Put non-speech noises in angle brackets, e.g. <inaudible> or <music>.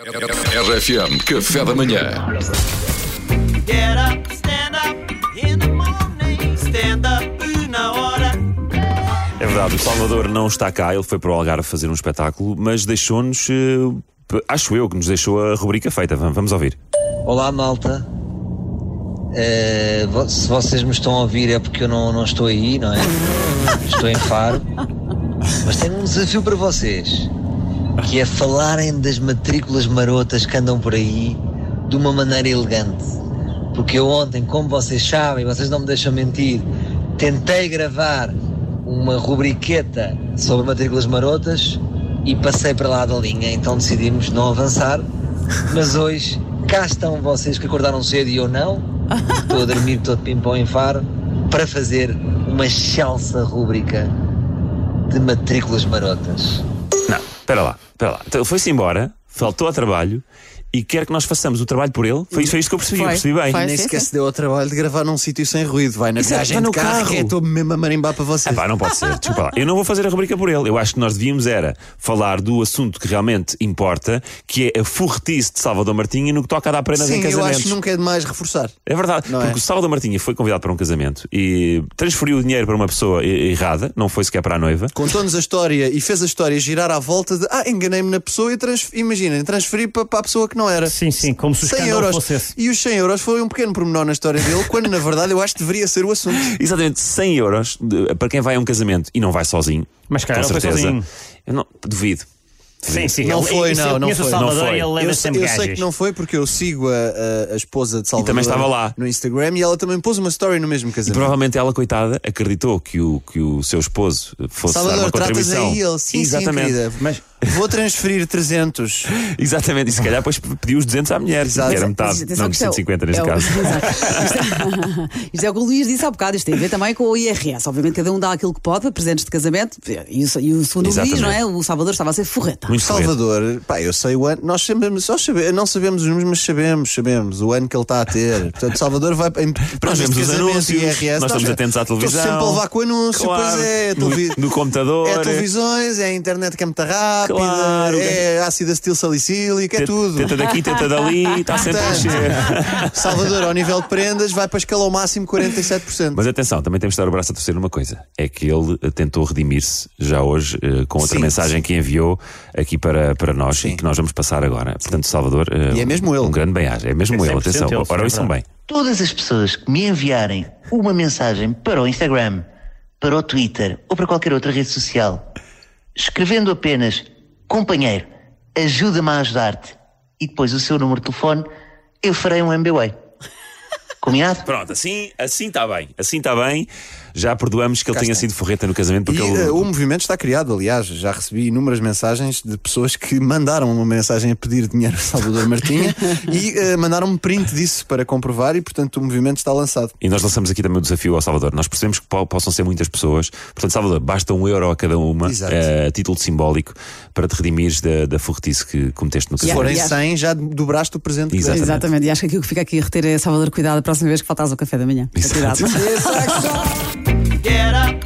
RFM Café da Manhã. Get up, stand up in the morning. Stand up na hora. É verdade, o Salvador não está cá, ele foi para o Algarve fazer um espetáculo, mas deixou-nos, eh, acho eu, que nos deixou a rubrica feita. Vamos, ouvir. Olá malta. Vo- se vocês me estão a ouvir é porque eu não, não estou aí, não é? <laughs> Estou em Faro. Mas tenho um desafio para vocês. Que é falarem das matrículas marotas que andam por aí de uma maneira elegante. Porque eu ontem, como vocês sabem, vocês não me deixam mentir, tentei gravar uma rubriqueta sobre matrículas marotas e passei para lá da linha, então decidimos não avançar. Mas hoje, cá estão vocês que acordaram cedo e eu não. Estou a dormir todo pimpão em faro para fazer uma excelsa rúbrica de matrículas marotas. Espera lá, espera lá. Então, ele foi-se embora, faltou ao trabalho e quer que nós façamos o trabalho por ele. Foi, foi isto que eu percebi, eu percebi bem. foi. Nem sim, sequer sim. se deu ao trabalho de gravar num sítio sem ruído. Vai na Exato, viagem vai de no carro, carro. e estou mesmo a marimbar para vocês. Ah, pá, não pode ser, desculpa lá. Eu não vou fazer a rubrica por ele. Eu acho que nós devíamos era falar do assunto que realmente importa, que é a furretice de Salvador Martinha no que toca a dar prendas em Sim, eu casamentos. acho que nunca é demais reforçar. É verdade, Não porque é? o Salvador Martinha foi convidado para um casamento e transferiu o dinheiro para uma pessoa errada, não foi sequer para a noiva. Contou-nos a história e fez a história girar à volta de ah, enganei-me na pessoa e trans... imaginem, transferi para, para a pessoa que não era. Sim, sim, como se o 100 escândalo euros. fosse esse. E os 100 euros foi um pequeno pormenor na história dele, quando na verdade eu acho que deveria ser o assunto. <laughs> Exatamente, 100 euros de- para quem vai a um casamento e não vai sozinho. Mas, cara, com certeza. sozinho. Eu não, duvido. Sim, sim. Não ele- foi, não, não foi. o Salvador Não foi. e ele leva Eu, sempre eu sei que não foi porque eu sigo a, a- a esposa de Salvador também estava lá. no Instagram e ela também pôs uma story no mesmo E casamento. provavelmente ela, coitada, acreditou que o, que o seu esposo fosse dar Salvador, uma tratas contribuição. aí ele. Sim, Exatamente. sim, querida. Mas- Vou transferir 300. <laughs> Exatamente, e se calhar depois pediu os 200 à mulher, Exato. que era metade, atenção não que isto é o- 150 neste é o- caso. Exato. Isto é, <laughs> isto é o que o Luís disse há bocado, isto tem a ver também com o IRS. Obviamente, cada um dá aquilo que pode para presentes de casamento. E, o- e o segundo o Luís, Exatamente. não é? O Salvador estava a ser forreta. Muito. Salvador, pá, eu sei o ano, nós sabemos, só sabe- não sabemos os números, mas sabemos, sabemos o ano que ele está a ter. Portanto, Salvador vai em Nós vemos os anúncios, nós estamos atentos à televisão. Estou sempre a levar com o anúncio, Claro, pois é. no- no computador. É televisões, é a internet que é muito rápida, Claro. é ácido acetil salicílico, é tudo. Tenta daqui, tenta dali, está sempre a mexer. Salvador, ao nível de prendas, vai para ao máximo 47%. Mas atenção, também temos de dar o braço a torcer numa coisa: é que ele eh, tentou redimir-se já hoje eh, com outra Sim, mensagem que enviou aqui para, para nós Sim. e que nós vamos passar agora. Portanto, Salvador. eh, E é mesmo ele. Um grande bem-aja. É mesmo É ele, 100% atenção. ele, Ora, é ouçam bem. Todas as pessoas que me enviarem uma mensagem para o Instagram, para o Twitter ou para qualquer outra rede social, escrevendo apenas companheiro, ajuda-me a ajudar-te e depois o seu número de telefone, eu farei um MBA. Combinado? Pronto, assim assim está bem. Assim está bem. Já perdoamos que ele tenha sido forreta no casamento E porque ele. eh, o movimento está criado, aliás, já recebi inúmeras mensagens de pessoas que mandaram uma mensagem a pedir dinheiro a Salvador Martinha <laughs> e eh, mandaram-me print disso para comprovar e, portanto, o movimento está lançado. E nós lançamos aqui também o desafio ao Salvador. Nós percebemos que po- possam ser muitas pessoas. Portanto, Salvador, basta um euro a cada uma, Exato. eh, a título simbólico, para te redimires da, da forretice que cometeste no Se casamento. forem aliás- 100, já dobraste o presente. que deste. Exatamente. Exatamente. E acho que aquilo que fica aqui a reter é Salvador, cuidado a próxima vez que faltares ao café da manhã. Exato. Cuidado. <laughs> <laughs> Get up,